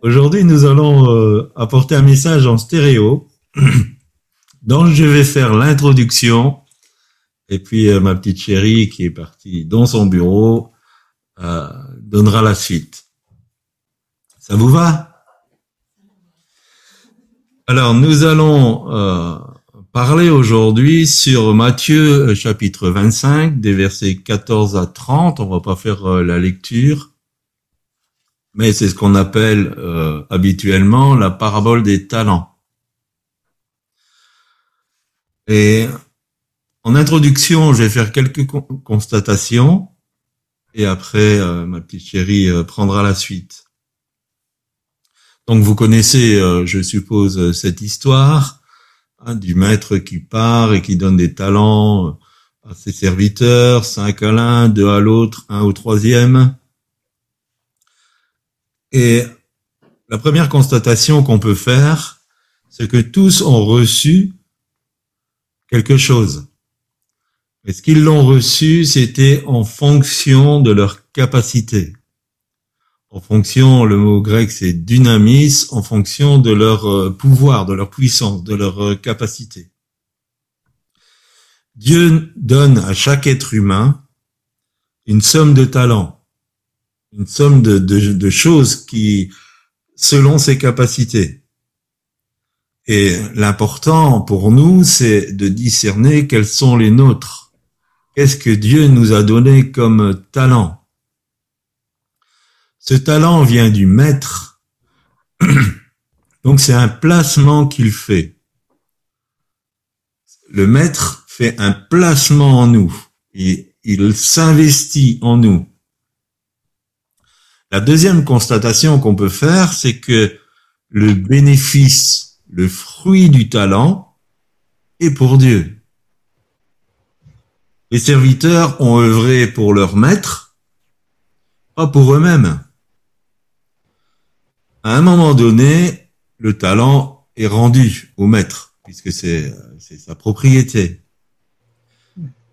Aujourd'hui, nous allons euh, apporter un message en stéréo, dont je vais faire l'introduction, et puis euh, ma petite chérie qui est partie dans son bureau euh, donnera la suite. Ça vous va? Alors, nous allons parler aujourd'hui sur Matthieu chapitre 25, des versets 14 à 30. On va pas faire la lecture mais c'est ce qu'on appelle euh, habituellement la parabole des talents. Et en introduction, je vais faire quelques constatations et après, euh, ma petite chérie euh, prendra la suite. Donc vous connaissez, je suppose, cette histoire hein, du maître qui part et qui donne des talents à ses serviteurs, cinq à l'un, deux à l'autre, un au troisième. Et la première constatation qu'on peut faire, c'est que tous ont reçu quelque chose. Et ce qu'ils l'ont reçu, c'était en fonction de leur capacité. En fonction, le mot grec c'est dynamis, en fonction de leur euh, pouvoir, de leur puissance, de leur euh, capacité. Dieu donne à chaque être humain une somme de talents une somme de, choses qui, selon ses capacités. Et l'important pour nous, c'est de discerner quels sont les nôtres. Qu'est-ce que Dieu nous a donné comme talent? Ce talent vient du maître. Donc c'est un placement qu'il fait. Le maître fait un placement en nous. Il s'investit en nous. La deuxième constatation qu'on peut faire, c'est que le bénéfice, le fruit du talent est pour Dieu. Les serviteurs ont œuvré pour leur maître, pas pour eux-mêmes. À un moment donné, le talent est rendu au maître, puisque c'est sa propriété.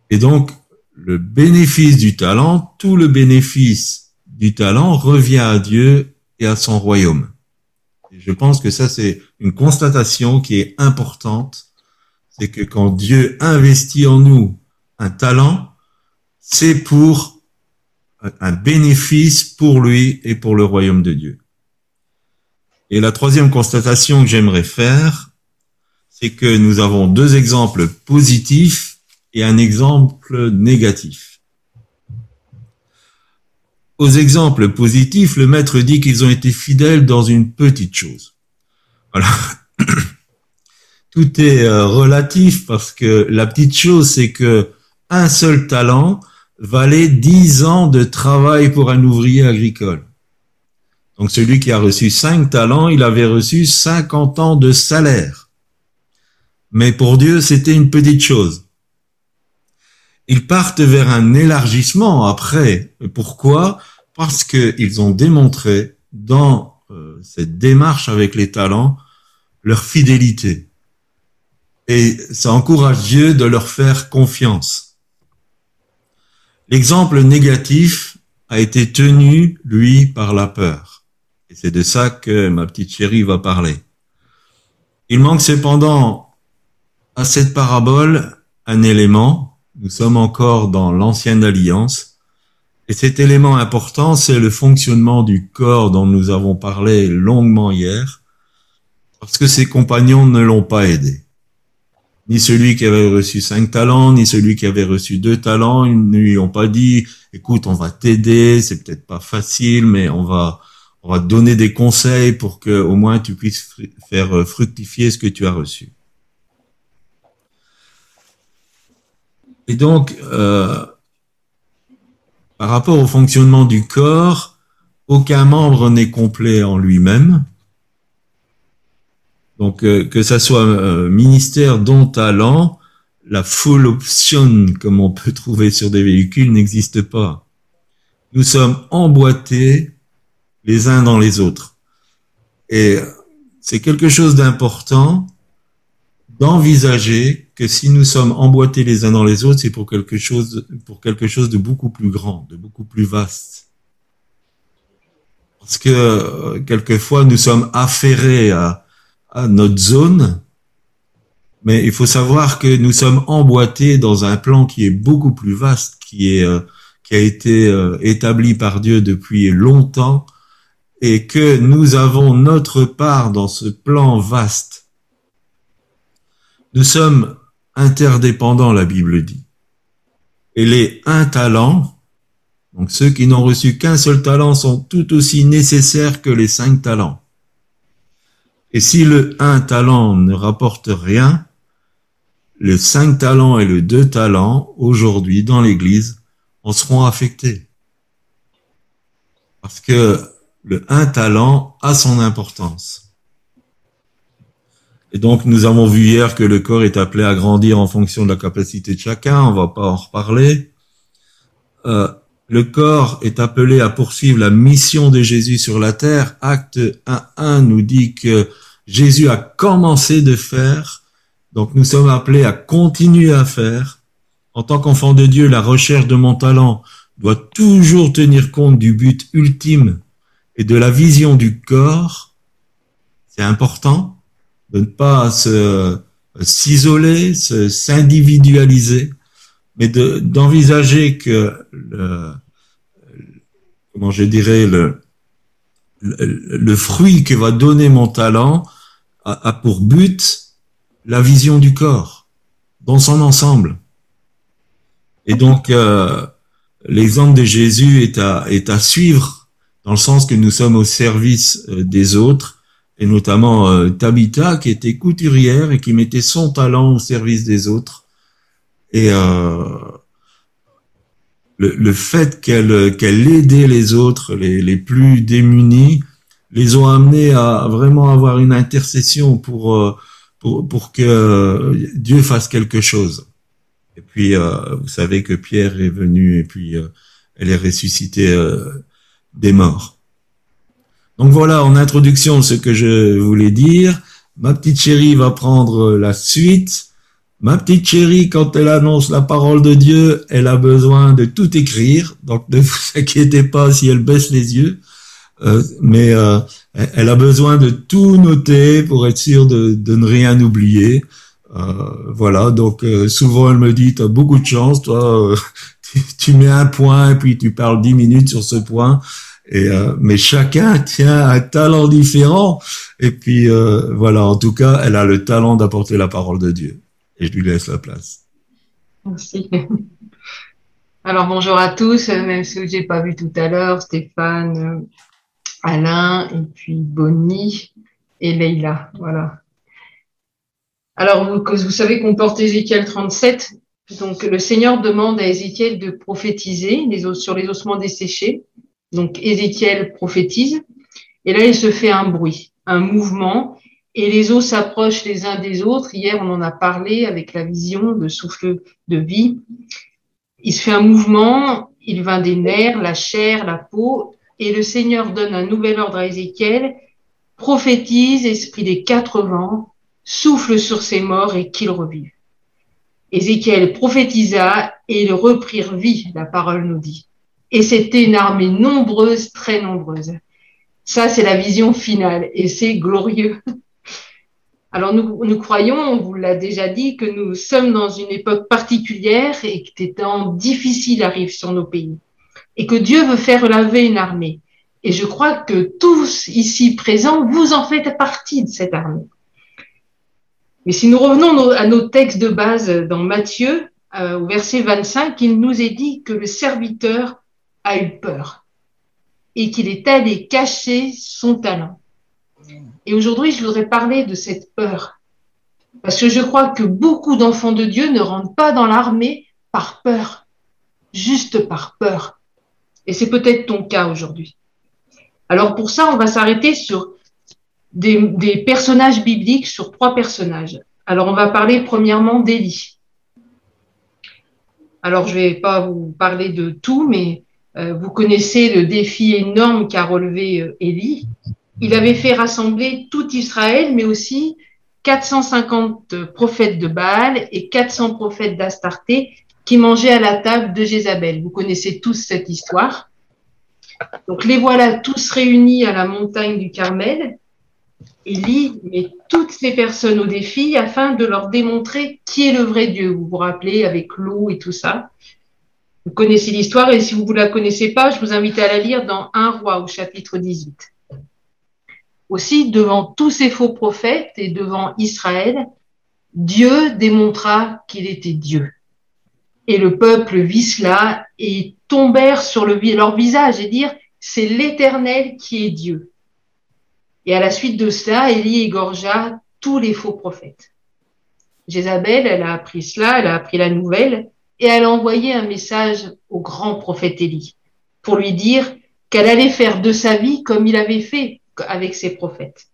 Et donc, le bénéfice du talent, tout le bénéfice du talent revient à Dieu et à son royaume. Je pense que ça, c'est une constatation qui est importante. C'est que quand Dieu investit en nous un talent, c'est pour un bénéfice pour lui et pour le royaume de Dieu. Et la troisième constatation que j'aimerais faire, c'est que nous avons deux exemples positifs et un exemple négatif. Aux exemples positifs, le maître dit qu'ils ont été fidèles dans une petite chose. Voilà. Tout est euh, relatif parce que la petite chose, c'est que un seul talent valait dix ans de travail pour un ouvrier agricole. Donc celui qui a reçu cinq talents, il avait reçu cinquante ans de salaire. Mais pour Dieu, c'était une petite chose. Ils partent vers un élargissement après. Pourquoi? Parce qu'ils ont démontré dans euh, cette démarche avec les talents leur fidélité. Et ça encourage Dieu de leur faire confiance. L'exemple négatif a été tenu, lui, par la peur. Et c'est de ça que ma petite chérie va parler. Il manque cependant à cette parabole un élément nous sommes encore dans l'ancienne alliance. Et cet élément important, c'est le fonctionnement du corps dont nous avons parlé longuement hier, parce que ses compagnons ne l'ont pas aidé. Ni celui qui avait reçu cinq talents, ni celui qui avait reçu deux talents, ils ne lui ont pas dit, écoute, on va t'aider, c'est peut-être pas facile, mais on va, on va te donner des conseils pour que au moins tu puisses faire fructifier ce que tu as reçu. Et donc, euh, par rapport au fonctionnement du corps, aucun membre n'est complet en lui-même. Donc, euh, que ça soit euh, ministère, don, talent, la full option, comme on peut trouver sur des véhicules, n'existe pas. Nous sommes emboîtés les uns dans les autres. Et c'est quelque chose d'important d'envisager que si nous sommes emboîtés les uns dans les autres, c'est pour quelque chose, pour quelque chose de beaucoup plus grand, de beaucoup plus vaste. Parce que euh, quelquefois, nous sommes affairés à, à notre zone, mais il faut savoir que nous sommes emboîtés dans un plan qui est beaucoup plus vaste, qui est euh, qui a été euh, établi par Dieu depuis longtemps, et que nous avons notre part dans ce plan vaste. Nous sommes interdépendants, la Bible dit. Et les un talent, donc ceux qui n'ont reçu qu'un seul talent sont tout aussi nécessaires que les cinq talents. Et si le un talent ne rapporte rien, le cinq talents et le deux talents, aujourd'hui, dans l'église, en seront affectés. Parce que le un talent a son importance. Et donc, nous avons vu hier que le corps est appelé à grandir en fonction de la capacité de chacun. On va pas en reparler. Euh, le corps est appelé à poursuivre la mission de Jésus sur la terre. Acte 1.1 nous dit que Jésus a commencé de faire. Donc, nous sommes appelés à continuer à faire. En tant qu'enfant de Dieu, la recherche de mon talent doit toujours tenir compte du but ultime et de la vision du corps, c'est important de ne pas se s'isoler, s'individualiser, mais de d'envisager que le, comment je dirais le, le, fruit que va donner mon talent a, a pour but la vision du corps dans son ensemble. Et donc euh, l'exemple de Jésus est à est à suivre dans le sens que nous sommes au service euh, des autres, et notamment euh, Tabitha qui était couturière et qui mettait son talent au service des autres. Et euh, le, le, fait qu'elle qu'elle aidait les autres, les, les plus démunis, les ont amenés à vraiment avoir une intercession pour euh, pour, pour que Dieu fasse quelque chose. Et puis, euh, vous savez que Pierre est venu et puis elle est ressuscitée des morts. Donc voilà, en introduction, ce que je voulais dire. Ma petite chérie va prendre la suite. Ma petite chérie, quand elle annonce la parole de Dieu, elle a besoin de tout écrire. Donc ne vous inquiétez pas si elle baisse les yeux. Euh, mais euh, elle a besoin de tout noter pour être sûre de, ne rien oublier. Euh, voilà, donc euh, souvent elle me dit, tu as beaucoup de chance, toi, tu, tu, mets un point et puis tu parles dix minutes sur ce point. Euh, mais chacun tient un talent différent. Et puis euh, voilà, en tout cas, elle a le talent d'apporter la parole de Dieu. Et je lui laisse la place. Merci. Alors bonjour à tous, même ceux que j'ai pas vu tout à l'heure, Stéphane, Alain, et puis Bonnie et Leïla. Voilà. Alors vous, savez qu'on porte Ézéchiel 37. Donc le Seigneur demande à Ézéchiel de prophétiser sur les ossements desséchés. Donc Ézéchiel prophétise, et là il se fait un bruit, un mouvement, et les os s'approchent les uns des autres. Hier on en a parlé avec la vision, le souffle de vie. Il se fait un mouvement, il vint des nerfs, la chair, la peau, et le Seigneur donne un nouvel ordre à Ézéchiel, prophétise, esprit des quatre vents, souffle sur ses morts et qu'ils revivent. Ézéchiel prophétisa et ils reprirent vie, la parole nous dit. Et c'était une armée nombreuse, très nombreuse. Ça, c'est la vision finale et c'est glorieux. Alors nous, nous croyons, on vous l'a déjà dit, que nous sommes dans une époque particulière et que des temps difficiles arrivent sur nos pays et que Dieu veut faire laver une armée. Et je crois que tous ici présents, vous en faites partie de cette armée. Mais si nous revenons à nos textes de base dans Matthieu, euh, au verset 25, il nous est dit que le serviteur a eu peur et qu'il est allé cacher son talent. Et aujourd'hui, je voudrais parler de cette peur. Parce que je crois que beaucoup d'enfants de Dieu ne rentrent pas dans l'armée par peur, juste par peur. Et c'est peut-être ton cas aujourd'hui. Alors pour ça, on va s'arrêter sur des, personnages bibliques, sur trois personnages. Alors on va parler premièrement d'Élie. Alors je vais pas vous parler de tout, mais vous connaissez le défi énorme qu'a relevé euh, Élie. Il avait fait rassembler tout Israël, mais aussi 450 prophètes de Baal et 400 prophètes d'Astarté qui mangeaient à la table de Jézabel. Vous connaissez tous cette histoire. Donc les voilà tous réunis à la montagne du Carmel. Élie met toutes les personnes au défi afin de leur démontrer qui est le vrai Dieu. Vous vous rappelez avec l'eau et tout ça. Vous connaissez l'histoire et si vous ne la connaissez pas, je vous invite à la lire dans 1 roi au chapitre 18. Aussi, devant tous ces faux prophètes et devant Israël, Dieu démontra qu'il était Dieu. Et le peuple vit cela et tombèrent sur le, leur visage et dirent, c'est l'Éternel qui est Dieu. Et à la suite de cela, Élie égorgea tous les faux prophètes. Jézabel, elle a appris cela, elle a appris la nouvelle, et elle a envoyé un message au grand prophète Élie pour lui dire qu'elle allait faire de sa vie comme il avait fait avec ses prophètes.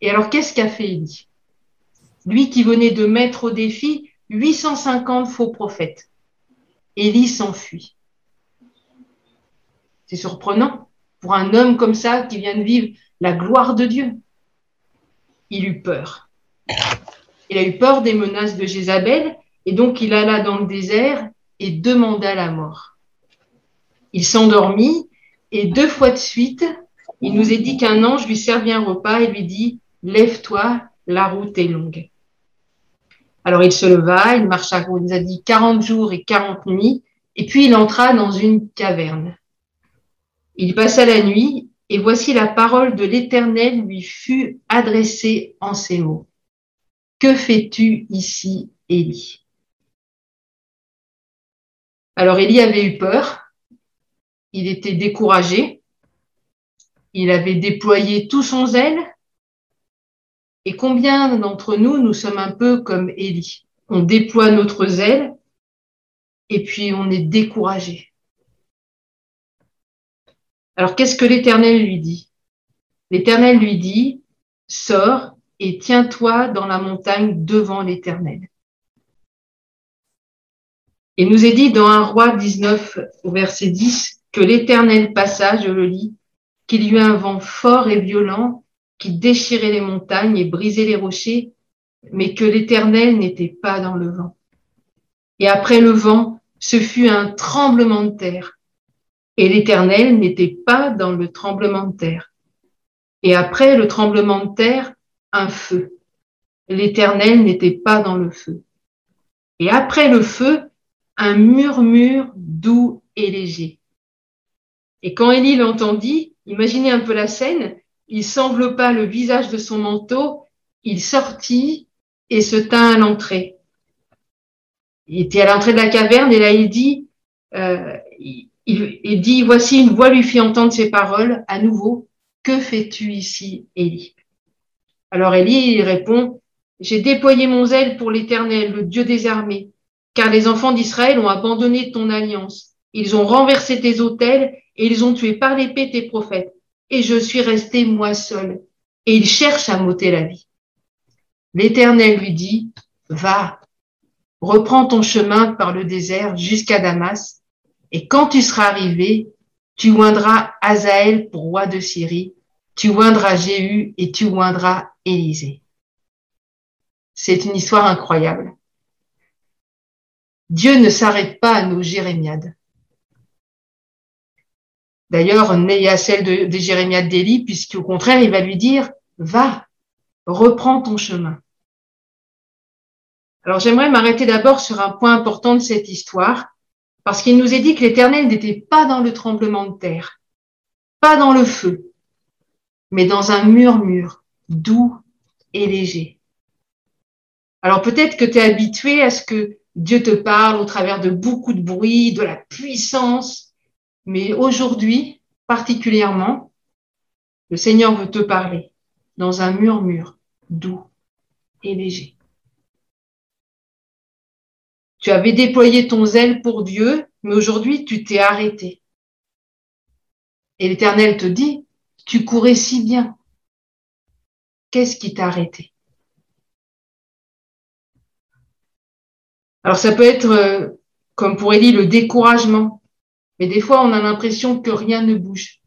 Et alors, qu'est-ce qu'a fait Élie? Lui qui venait de mettre au défi 850 faux prophètes. Élie s'enfuit. C'est surprenant pour un homme comme ça qui vient de vivre la gloire de Dieu. Il eut peur. Il a eu peur des menaces de Jézabel et donc il alla dans le désert et demanda la mort. Il s'endormit et deux fois de suite, il nous est dit qu'un ange lui servit un repas et lui dit, lève-toi, la route est longue. Alors il se leva, il marcha, on nous a dit, 40 jours et 40 nuits, et puis il entra dans une caverne. Il passa la nuit et voici la parole de l'Éternel lui fut adressée en ces mots. Que fais-tu ici, Élie? Alors Élie avait eu peur, il était découragé, il avait déployé tout son zèle. Et combien d'entre nous, nous sommes un peu comme Élie On déploie notre zèle et puis on est découragé. Alors qu'est-ce que l'Éternel lui dit? L'Éternel lui dit, sors et tiens-toi dans la montagne devant l'Éternel. Il nous est dit dans un roi 19 au verset 10 que l'Éternel passa, je le lis, qu'il y eut un vent fort et violent qui déchirait les montagnes et brisait les rochers, mais que l'Éternel n'était pas dans le vent. Et après le vent, ce fut un tremblement de terre et l'Éternel n'était pas dans le tremblement de terre. Et après le tremblement de terre, un feu. L'Éternel n'était pas dans le feu. Et après le feu, un murmure doux et léger. Et quand Élie l'entendit, imaginez un peu la scène, il s'enveloppa le visage de son manteau, il sortit et se tint à l'entrée. Il était à l'entrée de la caverne et là il dit, euh, il, dit, voici une voix lui fit entendre ces paroles à nouveau. Que fais-tu ici, Élie? Alors Élie répond, j'ai déployé mon zèle pour l'Éternel, le Dieu des armées, car les enfants d'Israël ont abandonné ton alliance. Ils ont renversé tes autels et ils ont tué par l'épée tes prophètes. Et je suis resté moi seul. Et ils cherchent à m'ôter la vie. L'Éternel lui dit, va, reprends ton chemin par le désert jusqu'à Damas et quand tu seras arrivé, tu oindras Azaël pour roi de Syrie, tu oindras Jéhu et tu oindras Élisée. C'est une histoire incroyable. Dieu ne s'arrête pas à nos jérémiades. D'ailleurs, n'est à celle de, des jérémiades d'Élie, puisqu'au contraire, il va lui dire, va, reprends ton chemin. Alors j'aimerais m'arrêter d'abord sur un point important de cette histoire, parce qu'il nous est dit que l'Éternel n'était pas dans le tremblement de terre, pas dans le feu, mais dans un murmure doux et léger. Alors peut-être que tu es habitué à ce que Dieu te parle au travers de beaucoup de bruit, de la puissance, mais aujourd'hui, particulièrement, le Seigneur veut te parler dans un murmure doux et léger. Tu avais déployé ton zèle pour Dieu, mais aujourd'hui tu t'es arrêté. Et l'Éternel te dit, tu courais si bien. Qu'est-ce qui t'a arrêté? Alors ça peut être, euh, comme pour Élie, le découragement. Mais des fois, on a l'impression que rien ne bouge.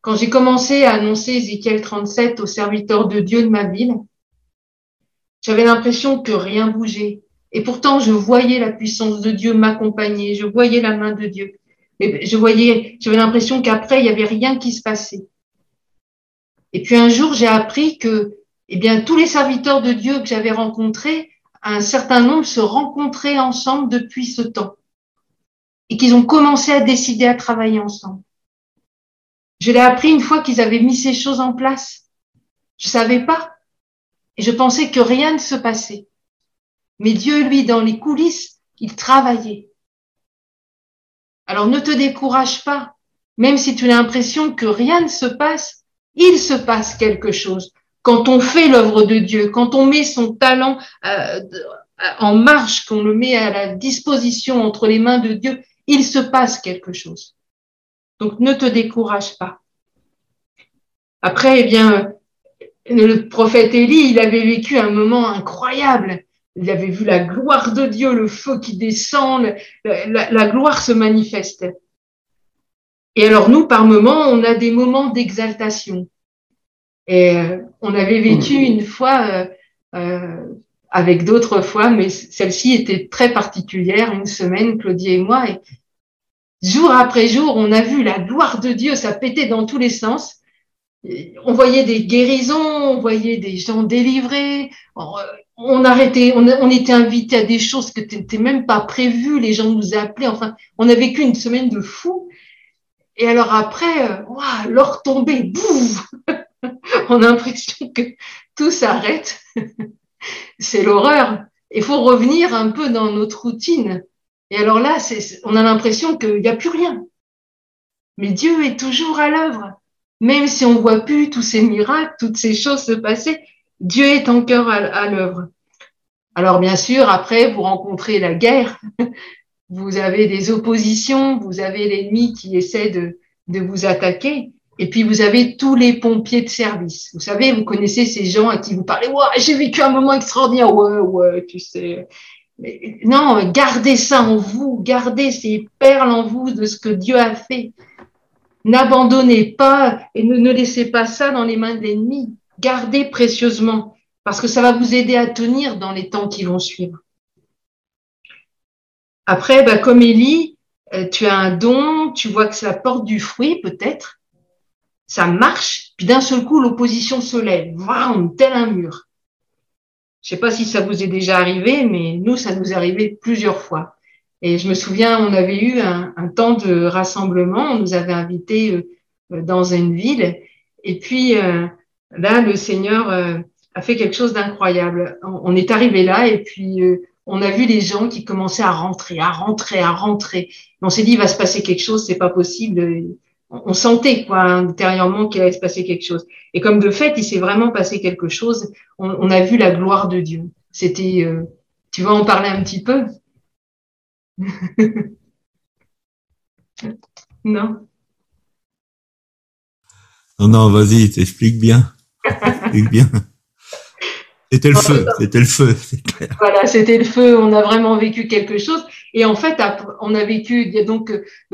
Quand j'ai commencé à annoncer Ézéchiel 37 aux serviteurs de Dieu de ma ville, j'avais l'impression que rien bougeait, et pourtant, je voyais la puissance de Dieu m'accompagner, je voyais la main de Dieu. mais je voyais, j'avais l'impression qu'après, il n'y avait rien qui se passait. Et puis un jour, j'ai appris que, eh bien, tous les serviteurs de Dieu que j'avais rencontrés, un certain nombre se rencontraient ensemble depuis ce temps. Et qu'ils ont commencé à décider à travailler ensemble. Je l'ai appris une fois qu'ils avaient mis ces choses en place. Je savais pas. Et je pensais que rien ne se passait. Mais Dieu, lui, dans les coulisses, il travaillait. Alors ne te décourage pas. Même si tu as l'impression que rien ne se passe, il se passe quelque chose. Quand on fait l'œuvre de Dieu, quand on met son talent euh, en marche, qu'on le met à la disposition entre les mains de Dieu, il se passe quelque chose. Donc ne te décourage pas. Après, eh bien, le prophète Élie, il avait vécu un moment incroyable. Il avait vu la gloire de Dieu, le feu qui descend, la, gloire se manifestait. Et alors nous, par moments, on a des moments d'exaltation. Et euh, on avait vécu une fois euh, euh, avec d'autres fois, mais celle-ci était très particulière, une semaine, Claudie et moi. Et jour après jour, on a vu la gloire de Dieu, ça pétait dans tous les sens. On voyait des guérisons, on voyait des gens délivrés. On, arrêtait, on, on était invité à des choses que n'étaient même pas prévues. Les gens nous appelaient. Enfin, on a vécu une semaine de fou. Et alors après, waouh, l'or tombait, boum On a l'impression que tout s'arrête. c'est l'horreur. Il faut revenir un peu dans notre routine. Et alors là, on a l'impression qu'il n'y a plus rien. Mais Dieu est toujours à l'œuvre. Même si on ne voit plus tous ces miracles, toutes ces choses se passer, Dieu est encore à l'œuvre. Alors bien sûr, après, vous rencontrez la guerre, vous avez des oppositions, vous avez l'ennemi qui essaie de, de vous attaquer. Et puis vous avez tous les pompiers de service. Vous savez, vous connaissez ces gens à qui vous parlez. Ouais, j'ai vécu un moment extraordinaire. Ouais, ouais, tu sais. Non, gardez ça en vous, gardez ces perles en vous de ce que Dieu a fait. N'abandonnez pas et ne, ne laissez pas ça dans les mains de l'ennemi. Gardez précieusement parce que ça va vous aider à tenir dans les temps qui vont suivre. Après, bah, comme Élie, euh, tu as un don, tu vois que ça porte du fruit peut-être, ça marche, puis d'un seul coup l'opposition se lève, Waouh, tel un mur. Je sais pas si ça vous est déjà arrivé, mais nous ça nous est arrivé plusieurs fois. Et je me souviens, on avait eu un, temps de rassemblement, on nous avait invités euh, dans une ville, et puis euh, là le Seigneur a fait quelque chose d'incroyable. On, est arrivé là et puis on a vu les gens qui commençaient à rentrer, à rentrer, à rentrer. on s'est dit, il va se passer quelque chose, c'est pas possible. On sentait quoi intérieurement qu'il allait se passer quelque chose. Et comme de fait, il s'est vraiment passé quelque chose. On, a vu la gloire de Dieu. C'était, euh, tu vas en parler un petit peu? Non. Non, non, vas-y, t'expliques bien. Explique bien. C'était le feu, c'était le feu. Voilà, c'était le feu. On a vraiment vécu quelque chose. Et en fait, on a vécu il y a donc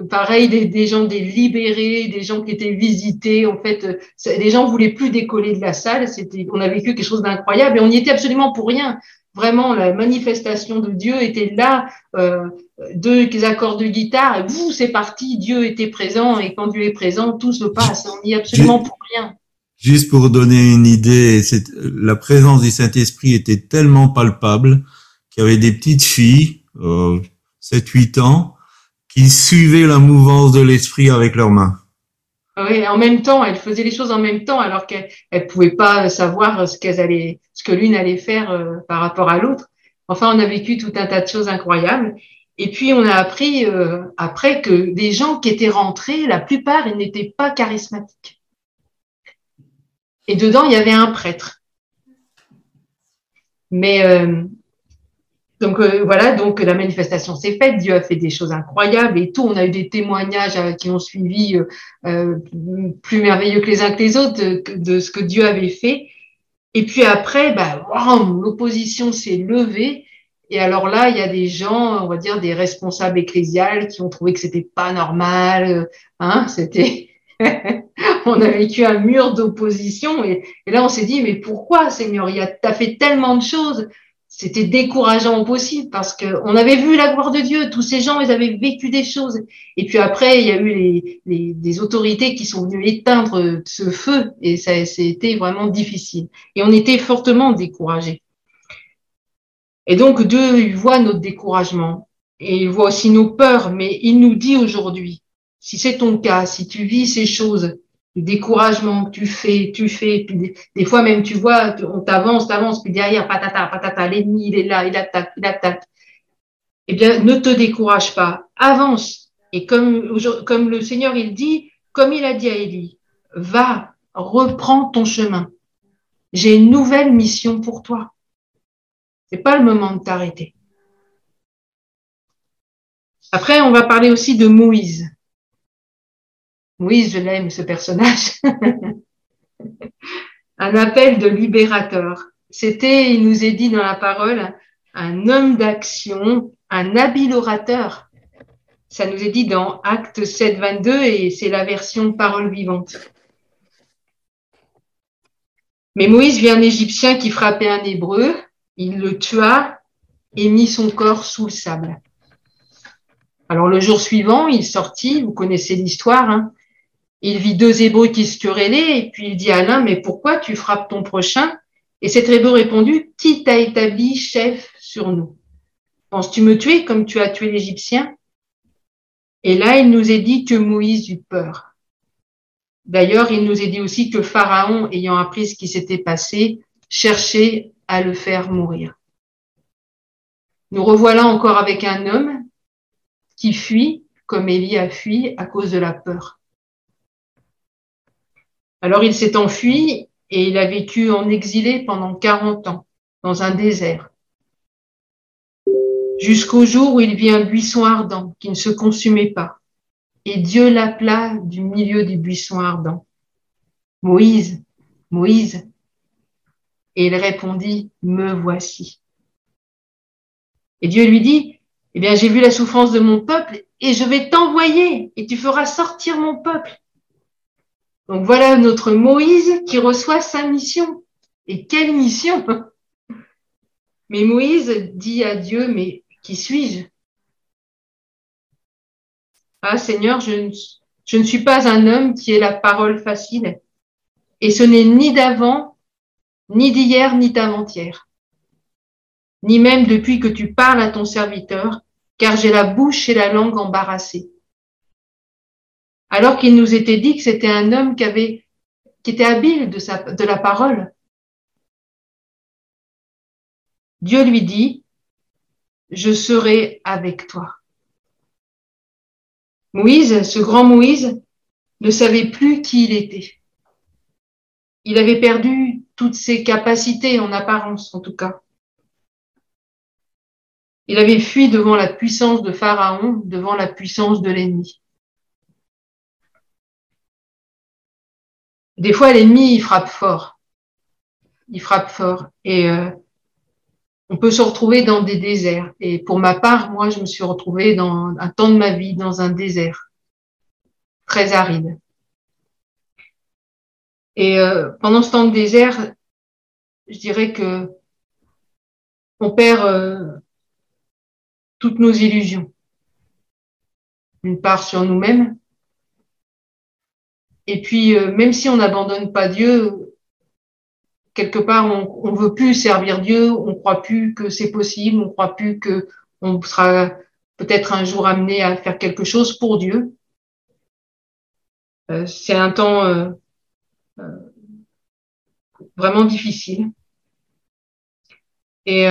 pareil des, des, gens des libérés, des gens qui étaient visités. En fait, les gens voulaient plus décoller de la salle. C'était, on a vécu quelque chose d'incroyable et on n'y était absolument pour rien. Vraiment, la manifestation de Dieu était là. Euh, deux accords de guitare et vous, c'est parti. Dieu était présent et quand Dieu est présent, tout se passe. On n'y est absolument pour rien. Juste pour donner une idée, la présence du Saint-Esprit était tellement palpable qu'il y avait des petites filles, euh, 7-8 ans, qui suivaient la mouvance de l'Esprit avec leurs mains. Oui, en même temps, elles faisaient les choses en même temps, alors qu'elles ne pouvaient pas savoir ce qu'elles allaient, ce que l'une allait faire euh, par rapport à l'autre. Enfin, on a vécu tout un tas de choses incroyables. Et puis, on a appris euh, après que des gens qui étaient rentrés, la plupart, ils n'étaient pas charismatiques. Et dedans, il y avait un prêtre. Mais euh, donc euh, voilà, donc la manifestation s'est faite. Dieu a fait des choses incroyables et tout. On a eu des témoignages euh, qui ont suivi plus merveilleux que les uns que les autres de, ce que Dieu avait fait. Et puis après, bah, l'opposition s'est levée. Et alors là, il y a des gens, on va dire des responsables ecclésiales qui ont trouvé que c'était pas normal. Hein, c'était on a vécu un mur d'opposition et, là on s'est dit mais pourquoi Seigneur, il a, as fait tellement de choses, c'était décourageant au possible parce que on avait vu la gloire de Dieu, tous ces gens, ils avaient vécu des choses. Et puis après, il y a eu les, des autorités qui sont venues éteindre ce feu et ça, c'était vraiment difficile. Et on était fortement découragés. Et donc Dieu il voit notre découragement et il voit aussi nos peurs, mais il nous dit aujourd'hui, si c'est ton cas, si tu vis ces choses, le découragement que tu fais, tu fais, puis des, fois même tu vois, on t'avance, t'avance, puis derrière, patata, patata, l'ennemi, il est là, il attaque, il attaque. Eh bien, ne te décourage pas, avance. Et comme, comme le Seigneur, il dit, comme il a dit à Élie, va, reprends ton chemin. J'ai une nouvelle mission pour toi. C'est pas le moment de t'arrêter. Après, on va parler aussi de Moïse. Oui, je l'aime, ce personnage. un appel de libérateur. C'était, il nous est dit dans la parole, un homme d'action, un habile orateur. Ça nous est dit dans Acte 7, 22 et c'est la version parole vivante. Mais Moïse vit un Égyptien qui frappait un Hébreu, il le tua et mit son corps sous le sable. Alors le jour suivant, il sortit, vous connaissez l'histoire, hein, il vit deux Hébreux qui se querellaient et puis il dit à l'un, mais pourquoi tu frappes ton prochain? Et cet Hébreu répondit, qui t'a établi chef sur nous? Penses-tu me tuer comme tu as tué l'Égyptien? Et là, il nous est dit que Moïse eut peur. D'ailleurs, il nous est dit aussi que Pharaon, ayant appris ce qui s'était passé, cherchait à le faire mourir. Nous revoilà encore avec un homme qui fuit, comme Élie a fui, à cause de la peur. Alors il s'est enfui et il a vécu en exilé pendant 40 ans, dans un désert, jusqu'au jour où il vit un buisson ardent qui ne se consumait pas. Et Dieu l'appela du milieu du buisson ardent. Moïse, Moïse. Et il répondit, me voici. Et Dieu lui dit, eh bien, j'ai vu la souffrance de mon peuple et je vais t'envoyer et tu feras sortir mon peuple. Donc voilà notre Moïse qui reçoit sa mission. Et quelle mission? Mais Moïse dit à Dieu, mais qui suis-je? Ah Seigneur, je ne, suis pas un homme qui ait la parole facile. Et ce n'est ni d'avant, ni d'hier, ni d'avant-hier. Ni même depuis que tu parles à ton serviteur, car j'ai la bouche et la langue embarrassées alors qu'il nous était dit que c'était un homme qui avait, qui était habile de, sa, de la parole. Dieu lui dit, je serai avec toi. Moïse, ce grand Moïse, ne savait plus qui il était. Il avait perdu toutes ses capacités en apparence, en tout cas. Il avait fui devant la puissance de Pharaon, devant la puissance de l'ennemi. Des fois, l'ennemi, il frappe fort. Il frappe fort. Et euh, on peut se retrouver dans des déserts. Et pour ma part, moi, je me suis retrouvée dans un temps de ma vie dans un désert très aride. Et euh, pendant ce temps de désert, je dirais que on perd euh, toutes nos illusions. Une part sur nous-mêmes, et puis, euh, même si on n'abandonne pas Dieu, quelque part, on ne veut plus servir Dieu, on croit plus que c'est possible, on croit plus que on sera peut-être un jour amené à faire quelque chose pour Dieu. Euh, c'est un temps euh, vraiment difficile. Et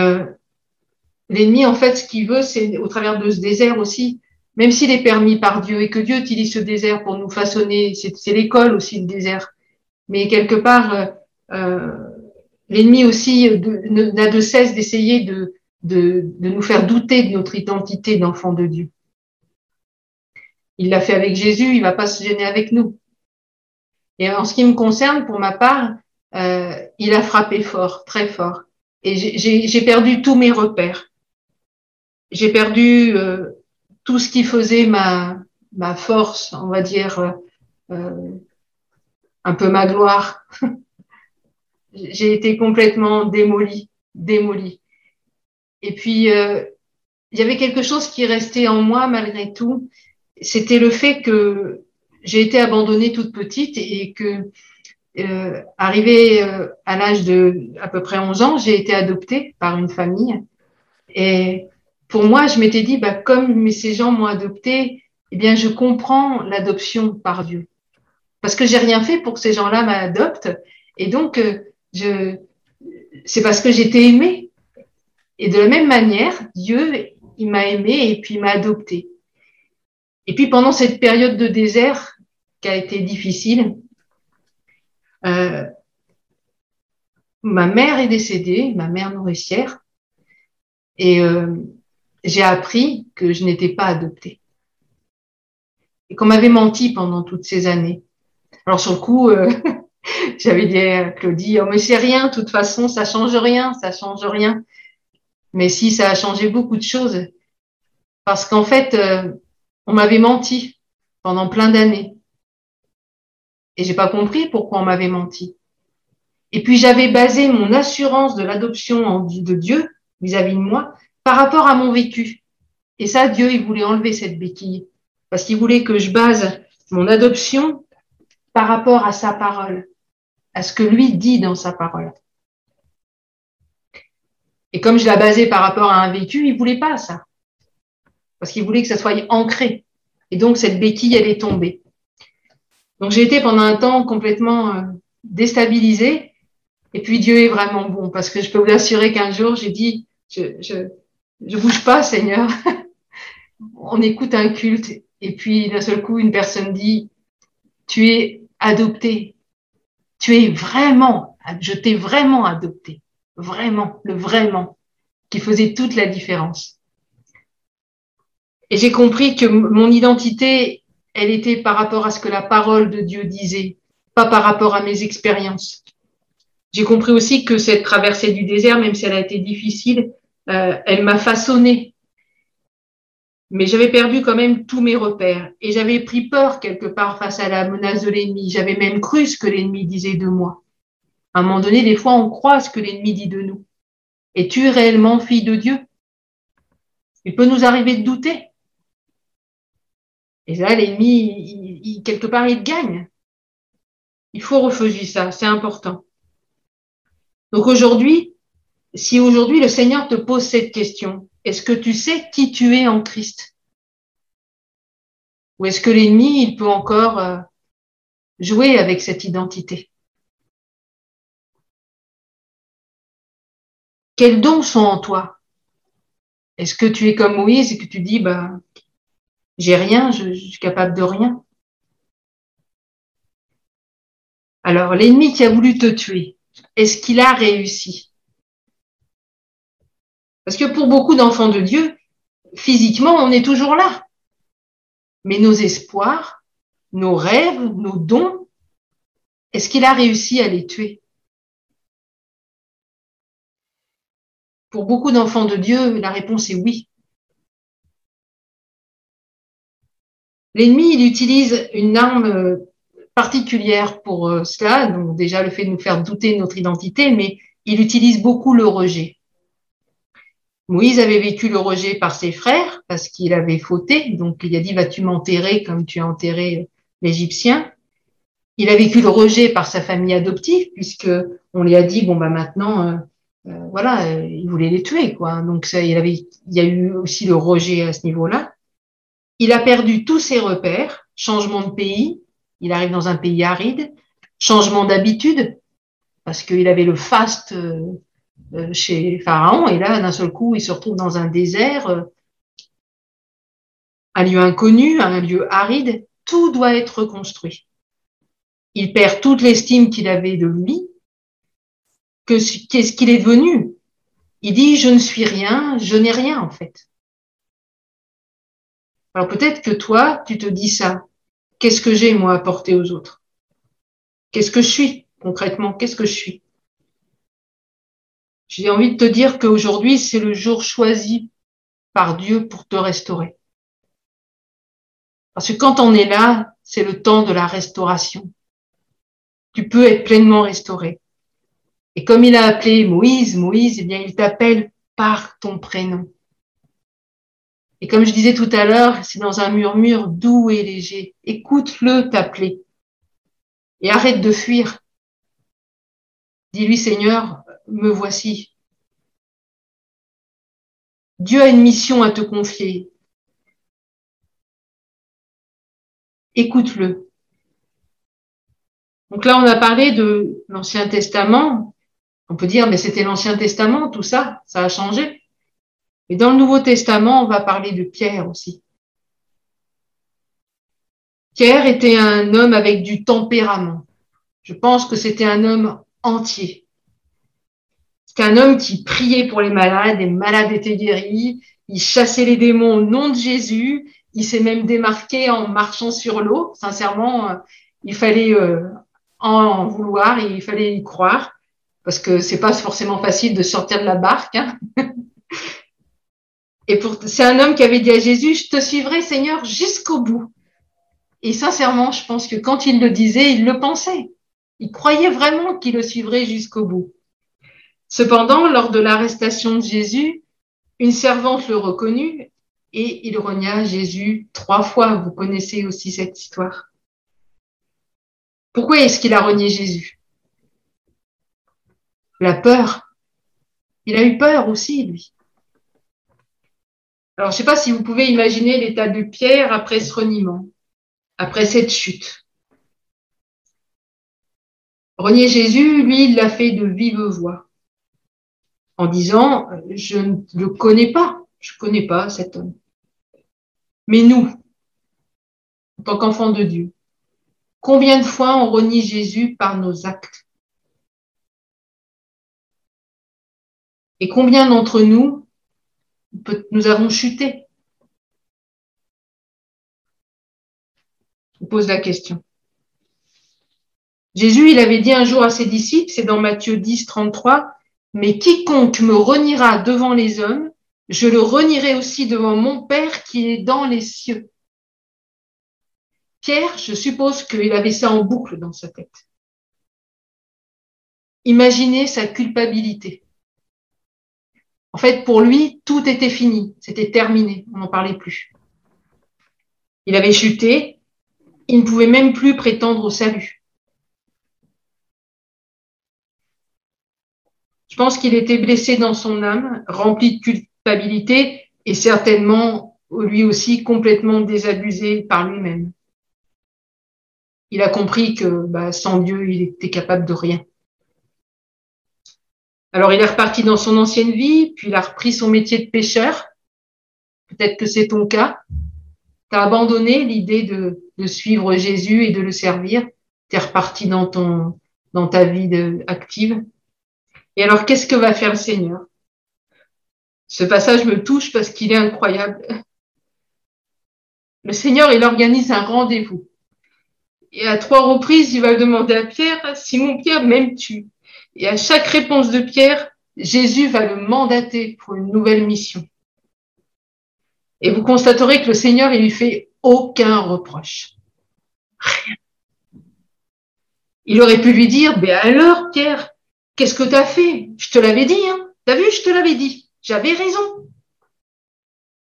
l'ennemi, en fait, ce qu'il veut, c'est au travers de ce désert aussi, même s'il est permis par Dieu et que Dieu utilise ce désert pour nous façonner, c'est l'école aussi le désert. Mais quelque part, euh, euh l'ennemi aussi n'a de cesse d'essayer de, de, nous faire douter de notre identité d'enfant de Dieu. Il l'a fait avec Jésus, il va pas se gêner avec nous. Et en ce qui me concerne, pour ma part, euh, il a frappé fort, très fort. Et j'ai perdu tous mes repères. J'ai perdu euh, tout ce qui faisait ma, ma force, on va dire, euh, euh un peu ma gloire. J'ai été complètement démolie, démolie. Et puis, euh, il y avait quelque chose qui restait en moi malgré tout. C'était le fait que j'ai été abandonnée toute petite et que, euh, arrivée euh, à l'âge de à peu près 11 ans, j'ai été adoptée par une famille. Et pour moi, je m'étais dit, bah, comme ces gens m'ont adoptée, eh bien, je comprends l'adoption par Dieu. Parce que j'ai rien fait pour que ces gens-là m'adoptent. Et donc, euh, je, c'est parce que j'étais aimée. Et de la même manière, Dieu, il m'a aimée et puis il m'a adoptée. Et puis pendant cette période de désert qui a été difficile, euh, ma mère est décédée, ma mère nourricière, et euh, j'ai appris que je n'étais pas adoptée. Et qu'on m'avait menti pendant toutes ces années. Alors sur le coup, euh, j'avais dit à Claudie, oh mais c'est rien, de toute façon, ça change rien, ça change rien. Mais si, ça a changé beaucoup de choses. Parce qu'en fait, euh, on m'avait menti pendant plein d'années. Et j'ai pas compris pourquoi on m'avait menti. Et puis j'avais basé mon assurance de l'adoption de Dieu vis-à-vis -vis de moi par rapport à mon vécu. Et ça, Dieu, il voulait enlever cette béquille. Parce qu'il voulait que je base mon adoption par rapport à sa parole, à ce que lui dit dans sa parole. Et comme je l'ai basé par rapport à un vécu, il voulait pas ça. Parce qu'il voulait que ça soit ancré. Et donc, cette béquille, elle est tombée. Donc, j'ai été pendant un temps complètement euh, déstabilisée. Et puis, Dieu est vraiment bon. Parce que je peux vous assurer qu'un jour, j'ai dit, je bouge pas, Seigneur. On écoute un culte. Et puis, d'un seul coup, une personne dit, tu es adopté. Tu es vraiment, je t'ai vraiment adopté. Vraiment, le vraiment, qui faisait toute la différence. Et j'ai compris que mon identité, elle était par rapport à ce que la parole de Dieu disait, pas par rapport à mes expériences. J'ai compris aussi que cette traversée du désert, même si elle a été difficile, euh, elle m'a façonné. Mais j'avais perdu quand même tous mes repères et j'avais pris peur quelque part face à la menace de l'ennemi. J'avais même cru ce que l'ennemi disait de moi. À un moment donné, des fois, on croit ce que l'ennemi dit de nous. Es-tu réellement fille de Dieu? Il peut nous arriver de douter. Et là, l'ennemi, quelque part, il gagne. Il faut refuser ça, c'est important. Donc aujourd'hui, si aujourd'hui le Seigneur te pose cette question, est-ce que tu sais qui tu es en Christ? Ou est-ce que l'ennemi, il peut encore euh, jouer avec cette identité? Quels dons sont en toi? Est-ce que tu es comme Moïse et que tu dis, bah, j'ai rien, je, suis capable de rien? Alors, l'ennemi qui a voulu te tuer, est-ce qu'il a réussi? Parce que pour beaucoup d'enfants de Dieu, physiquement, on est toujours là. Mais nos espoirs, nos rêves, nos dons, est-ce qu'il a réussi à les tuer? Pour beaucoup d'enfants de Dieu, la réponse est oui. L'ennemi, il utilise une arme particulière pour euh, cela, donc déjà le fait de nous faire douter de notre identité, mais il utilise beaucoup le rejet. Moïse avait vécu le rejet par ses frères parce qu'il avait fauté, donc il a dit vas-tu m'enterrer comme tu as enterré l'Égyptien? Il a vécu le rejet par sa famille adoptive puisque on lui a dit bon bah maintenant euh, euh, voilà, euh, il voulait les tuer, quoi. Donc ça, il il y a eu aussi le rejet à ce niveau-là. Il a perdu tous ses repères, changement de pays, il arrive dans un pays aride, changement d'habitude, parce qu'il avait le faste euh, chez Pharaon, et là, d'un seul coup, il se retrouve dans un désert, un lieu inconnu, un lieu aride, tout doit être reconstruit. Il perd toute l'estime qu'il avait de lui, qu'est-ce qu'il est devenu? Il dit je ne suis rien, je n'ai rien en fait. Alors peut-être que toi, tu te dis ça. Qu'est-ce que j'ai moi à apporter aux autres? Qu'est-ce que je suis concrètement? Qu'est-ce que je suis? J'ai envie de te dire qu'aujourd'hui, c'est le jour choisi par Dieu pour te restaurer. Parce que quand on est là, c'est le temps de la restauration. Tu peux être pleinement restauré. Et comme il a appelé Moïse, Moïse, eh bien, il t'appelle par ton prénom. Et comme je disais tout à l'heure, c'est dans un murmure doux et léger. Écoute-le t'appeler. Et arrête de fuir. Dis-lui, Seigneur, me voici. Dieu a une mission à te confier. Écoute-le. Donc là, on a parlé de l'Ancien Testament. On peut dire, mais c'était l'Ancien Testament, tout ça, ça a changé. Et dans le Nouveau Testament, on va parler de Pierre aussi. Pierre était un homme avec du tempérament. Je pense que c'était un homme entier. C'était un homme qui priait pour les malades, les malades étaient guéris, il chassait les démons au nom de Jésus, il s'est même démarqué en marchant sur l'eau. Sincèrement, euh, il fallait euh, en vouloir, il fallait y croire, parce que c'est pas forcément facile de sortir de la barque. Hein. Et pour, c'est un homme qui avait dit à Jésus, je te suivrai Seigneur jusqu'au bout. Et sincèrement, je pense que quand il le disait, il le pensait. Il croyait vraiment qu'il le suivrait jusqu'au bout. Cependant, lors de l'arrestation de Jésus, une servante le reconnut et il renia Jésus trois fois. Vous connaissez aussi cette histoire. Pourquoi est-ce qu'il a renié Jésus? La peur. Il a eu peur aussi, lui. Alors, je ne sais pas si vous pouvez imaginer l'état de Pierre après ce reniement, après cette chute. Renier Jésus, lui, il l'a fait de vive voix, en disant, je ne le connais pas, je ne connais pas cet homme. Mais nous, en tant qu'enfants de Dieu, combien de fois on renie Jésus par nos actes? Et combien d'entre nous nous avons chuté? Je vous pose la question. Jésus, il avait dit un jour à ses disciples, c'est dans Matthieu 10, 33, mais quiconque me reniera devant les hommes, je le renierai aussi devant mon Père qui est dans les cieux. Pierre, je suppose qu'il avait ça en boucle dans sa tête. Imaginez sa culpabilité. En fait, pour lui, tout était fini, c'était terminé, on n'en parlait plus. Il avait chuté, il ne pouvait même plus prétendre au salut. Je pense qu'il était blessé dans son âme, rempli de culpabilité et certainement lui aussi complètement désabusé par lui-même. Il a compris que bah, sans Dieu, il était capable de rien. Alors, il est reparti dans son ancienne vie, puis il a repris son métier de pêcheur. Peut-être que c'est ton cas. Tu as abandonné l'idée de, suivre Jésus et de le servir. Tu es reparti dans, ton, dans ta vie active. Et alors, qu'est-ce que va faire le Seigneur? Ce passage me touche parce qu'il est incroyable. Le Seigneur, il organise un rendez-vous. Et à trois reprises, il va demander à Pierre, Simon Pierre, m'aimes-tu? Et à chaque réponse de Pierre, Jésus va le mandater pour une nouvelle mission. Et vous constaterez que le Seigneur, il lui fait aucun reproche. Rien. Il aurait pu lui dire, ben alors, Pierre, qu'est-ce que tu as fait? Je te l'avais dit, hein T'as vu, je te l'avais dit. J'avais raison.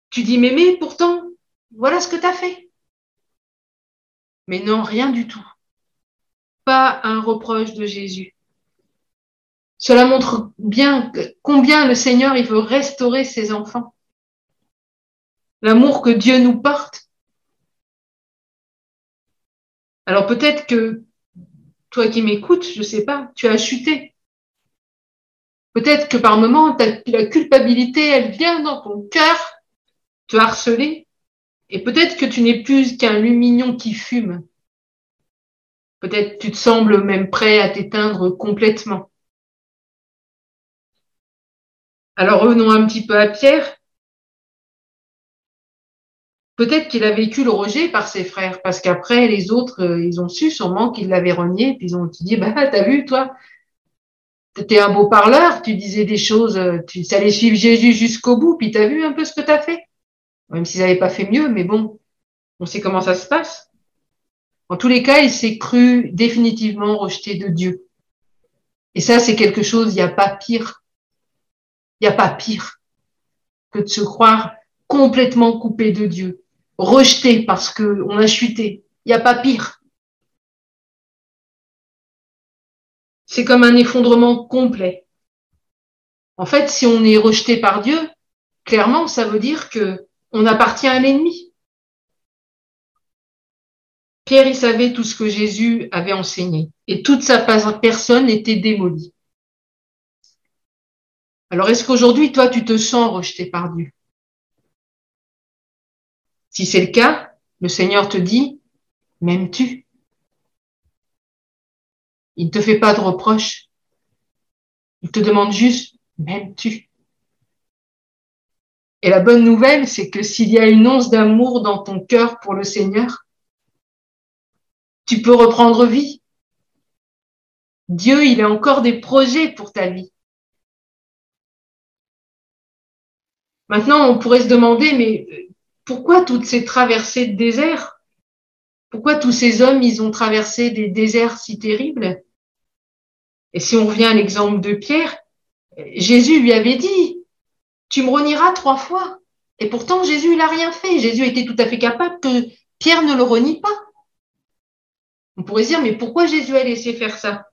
Tu dis mémé, pourtant, voilà ce que tu as fait. Mais non, rien du tout. Pas un reproche de Jésus. Cela montre bien combien le Seigneur il veut restaurer ses enfants. L'amour que Dieu nous porte. Alors peut-être que toi qui m'écoutes, je ne sais pas, tu as chuté. Peut-être que par moment, la culpabilité, elle vient dans ton cœur te harceler. Et peut-être que tu n'es plus qu'un lumignon qui fume. Peut-être tu te sembles même prêt à t'éteindre complètement. Alors revenons un petit peu à Pierre. Peut-être qu'il a vécu le rejet par ses frères, parce qu'après, les autres, euh, ils ont su sûrement qu'il l'avait renié, puis ils ont dit, bah, t'as vu, toi, t'étais un beau parleur, tu disais des choses, euh, tu allais suivre Jésus jusqu'au bout, puis t'as vu un peu ce que t'as fait. Même s'ils n'avaient pas fait mieux, mais bon, on sait comment ça se passe. En tous les cas, il s'est cru définitivement rejeté de Dieu. Et ça, c'est quelque chose, il n'y a pas pire il n'y a pas pire. que de se croire complètement coupé de Dieu, rejeté parce qu'on a chuté. Il n'y a pas pire. C'est comme un effondrement complet. En fait, si on est rejeté par Dieu, clairement, ça veut dire que on appartient à l'ennemi. Pierre, il savait tout ce que Jésus avait enseigné et toute sa personne était démolie. Alors, est-ce qu'aujourd'hui, toi, tu te sens rejeté par Dieu? Si c'est le cas, le Seigneur te dit, m'aimes-tu? Il ne te fait pas de reproches. Il te demande juste, m'aimes-tu? Et la bonne nouvelle, c'est que s'il y a une once d'amour dans ton cœur pour le Seigneur, tu peux reprendre vie. Dieu, il a encore des projets pour ta vie. Maintenant, on pourrait se demander, mais pourquoi toutes ces traversées de désert? Pourquoi tous ces hommes, ils ont traversé des déserts si terribles? Et si on revient à l'exemple de Pierre, Jésus lui avait dit, tu me renieras trois fois. Et pourtant, Jésus, n'a rien fait. Jésus était tout à fait capable que Pierre ne le renie pas. On pourrait se dire, mais pourquoi Jésus a laissé faire ça?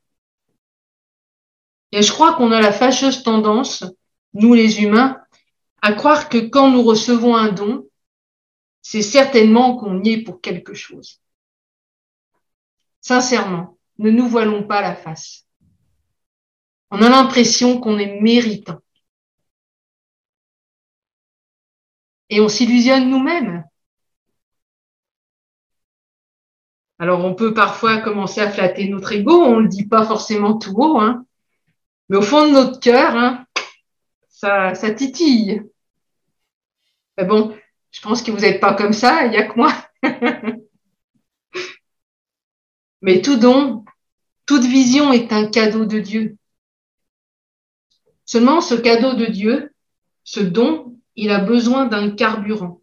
Et je crois qu'on a la fâcheuse tendance, nous les humains, à croire que quand nous recevons un don, c'est certainement qu'on y est pour quelque chose. Sincèrement, ne nous voilons pas la face. On a l'impression qu'on est méritant. Et on s'illusionne nous-mêmes. Alors on peut parfois commencer à flatter notre ego, on ne le dit pas forcément tout haut, hein. mais au fond de notre cœur, hein, ça, ça titille. Mais bon, je pense que vous n'êtes pas comme ça, il n'y a que moi. Mais tout don, toute vision est un cadeau de Dieu. Seulement, ce cadeau de Dieu, ce don, il a besoin d'un carburant.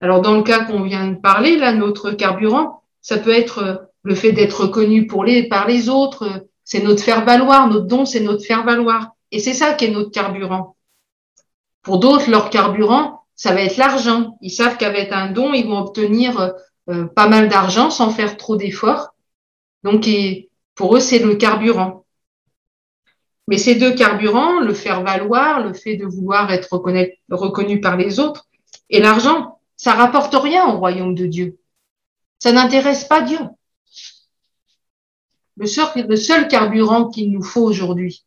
Alors, dans le cas qu'on vient de parler, là, notre carburant, ça peut être le fait d'être reconnu pour les, par les autres, c'est notre faire-valoir, notre don, c'est notre faire-valoir. Et c'est ça qui est notre carburant. Pour d'autres, leur carburant, ça va être l'argent. Ils savent qu'avec un don, ils vont obtenir euh, pas mal d'argent sans faire trop d'efforts. Donc, pour eux, c'est le carburant. Mais ces deux carburants, le faire valoir, le fait de vouloir être reconnu par les autres, et l'argent, ça rapporte rien au royaume de Dieu. Ça n'intéresse pas Dieu. Le seul, carburant qu'il nous faut aujourd'hui,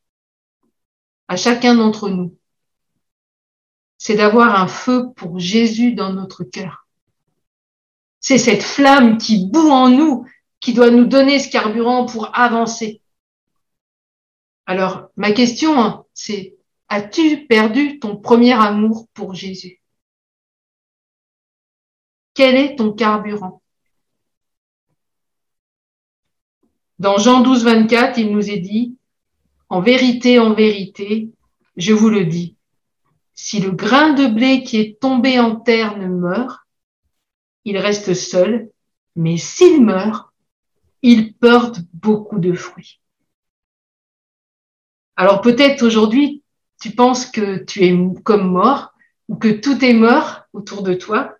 à chacun d'entre nous, c'est d'avoir un feu pour Jésus dans notre cœur. C'est cette flamme qui bout en nous, qui doit nous donner ce carburant pour avancer. Alors, ma question, hein, c'est, as-tu perdu ton premier amour pour Jésus? Quel est ton carburant? Dans Jean 12, 24, il nous est dit, en vérité, en vérité, je vous le dis, si le grain de blé qui est tombé en terre ne meurt, il reste seul, mais s'il meurt, il porte beaucoup de fruits. Alors peut-être aujourd'hui, tu penses que tu es comme mort ou que tout est mort autour de toi.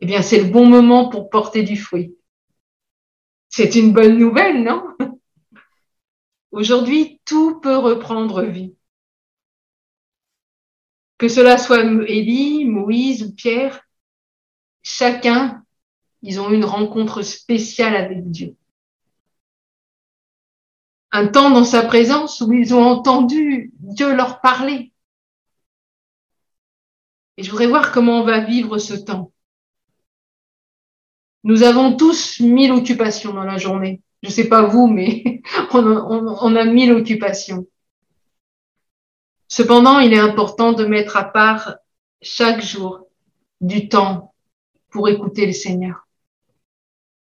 Eh bien, c'est le bon moment pour porter du fruit. C'est une bonne nouvelle, non? Aujourd'hui, tout peut reprendre vie. Que cela soit Élie, Moïse ou Pierre, chacun, ils ont une rencontre spéciale avec Dieu. Un temps dans sa présence où ils ont entendu Dieu leur parler. Et je voudrais voir comment on va vivre ce temps. Nous avons tous mille occupations dans la journée. Je ne sais pas vous, mais on a, on a mille occupations. Cependant, il est important de mettre à part chaque jour du temps pour écouter le Seigneur.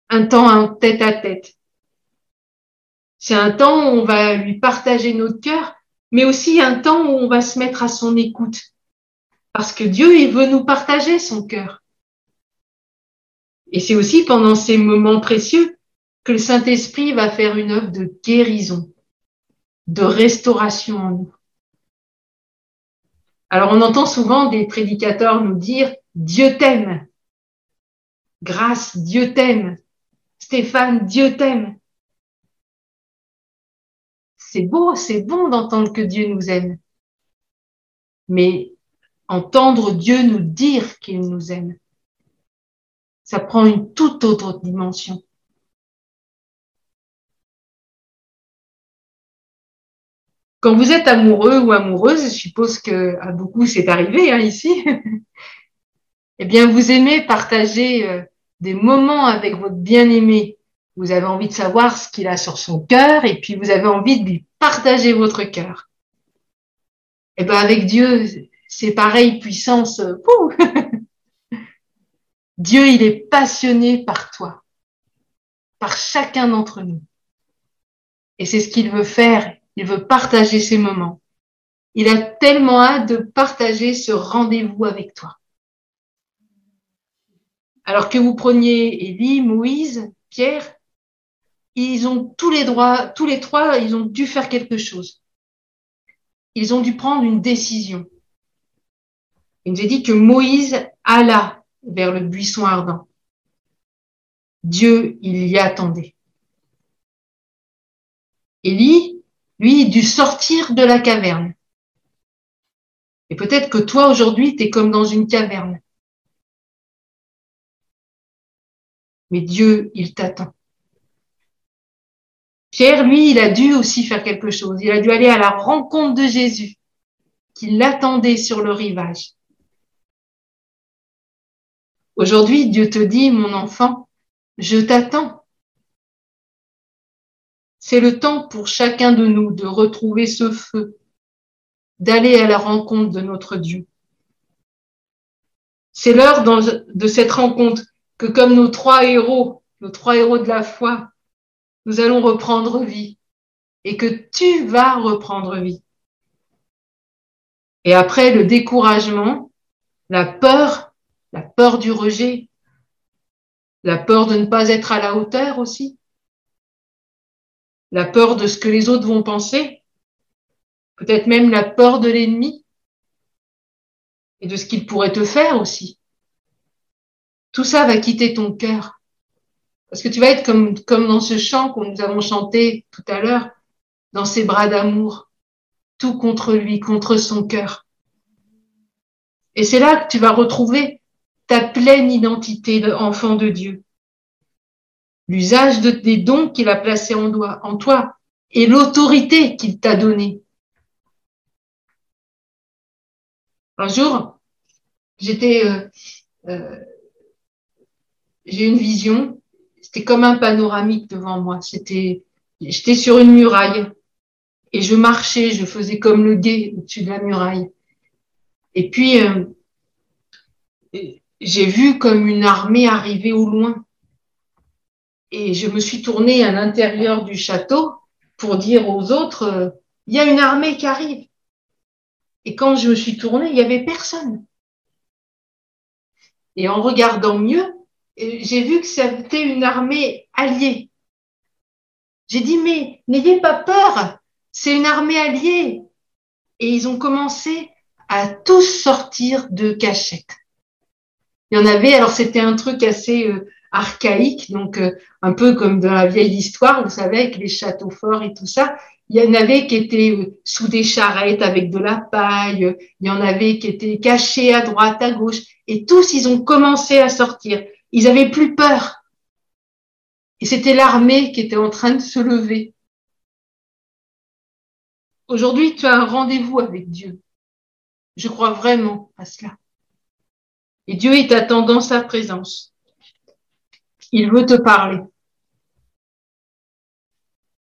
Un temps en tête à tête. C'est un temps où on va lui partager notre cœur, mais aussi un temps où on va se mettre à son écoute. Parce que Dieu, il veut nous partager son cœur. Et c'est aussi pendant ces moments précieux que le Saint-Esprit va faire une œuvre de guérison, de restauration en nous. Alors on entend souvent des prédicateurs nous dire Dieu t'aime. Grâce, Dieu t'aime. Stéphane, Dieu t'aime. C'est beau, c'est bon d'entendre que Dieu nous aime. Mais entendre Dieu nous dire qu'il nous aime, ça prend une toute autre dimension. Quand vous êtes amoureux ou amoureuse, je suppose que à beaucoup c'est arrivé hein, ici, eh bien vous aimez partager euh, des moments avec votre bien-aimé. Vous avez envie de savoir ce qu'il a sur son cœur et puis vous avez envie de lui partager votre cœur. Eh bien avec Dieu, c'est pareil, puissance. Dieu, il est passionné par toi, par chacun d'entre nous. Et c'est ce qu'il veut faire. Il veut partager ces moments. Il a tellement hâte de partager ce rendez-vous avec toi. Alors que vous preniez Élie, Moïse, Pierre, ils ont tous les droits, tous les trois, ils ont dû faire quelque chose. Ils ont dû prendre une décision. Il nous est dit que Moïse alla vers le buisson ardent. Dieu, il y attendait. Élie, lui, dut sortir de la caverne. Et peut-être que toi, aujourd'hui, tu es comme dans une caverne. Mais Dieu, il t'attend. Pierre, lui, il a dû aussi faire quelque chose. Il a dû aller à la rencontre de Jésus, qui l'attendait sur le rivage. Aujourd'hui, Dieu te dit, mon enfant, je t'attends. C'est le temps pour chacun de nous de retrouver ce feu, d'aller à la rencontre de notre Dieu. C'est l'heure de cette rencontre que comme nos trois héros, nos trois héros de la foi, nous allons reprendre vie et que tu vas reprendre vie. Et après le découragement, la peur, la peur du rejet, la peur de ne pas être à la hauteur aussi, la peur de ce que les autres vont penser, peut-être même la peur de l'ennemi et de ce qu'il pourrait te faire aussi. Tout ça va quitter ton cœur. Parce que tu vas être comme, comme dans ce chant que nous avons chanté tout à l'heure, dans ses bras d'amour, tout contre lui, contre son cœur. Et c'est là que tu vas retrouver ta pleine identité d'enfant de Dieu. L'usage de, des dons qu'il a placés en, en toi et l'autorité qu'il t'a donnée. Un jour, j'étais, euh, euh, j'ai une vision. C'était comme un panoramique devant moi. C'était, j'étais sur une muraille et je marchais, je faisais comme le guet au-dessus de la muraille. Et puis, euh, j'ai vu comme une armée arriver au loin. Et je me suis tournée à l'intérieur du château pour dire aux autres, euh, il y a une armée qui arrive. Et quand je me suis tournée, il y avait personne. Et en regardant mieux, j'ai vu que c'était une armée alliée. J'ai dit, mais n'ayez pas peur, c'est une armée alliée. Et ils ont commencé à tous sortir de cachette. Il y en avait, alors c'était un truc assez euh, archaïque, donc euh, un peu comme dans la vieille histoire, vous savez, avec les châteaux forts et tout ça. Il y en avait qui étaient euh, sous des charrettes avec de la paille, il y en avait qui étaient cachés à droite, à gauche, et tous, ils ont commencé à sortir. Ils avaient plus peur. Et c'était l'armée qui était en train de se lever. Aujourd'hui, tu as un rendez-vous avec Dieu. Je crois vraiment à cela. Et Dieu est attendant sa présence. Il veut te parler.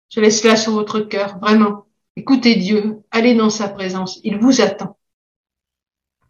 Je laisse cela sur votre cœur, vraiment. Écoutez Dieu, allez dans sa présence. Il vous attend.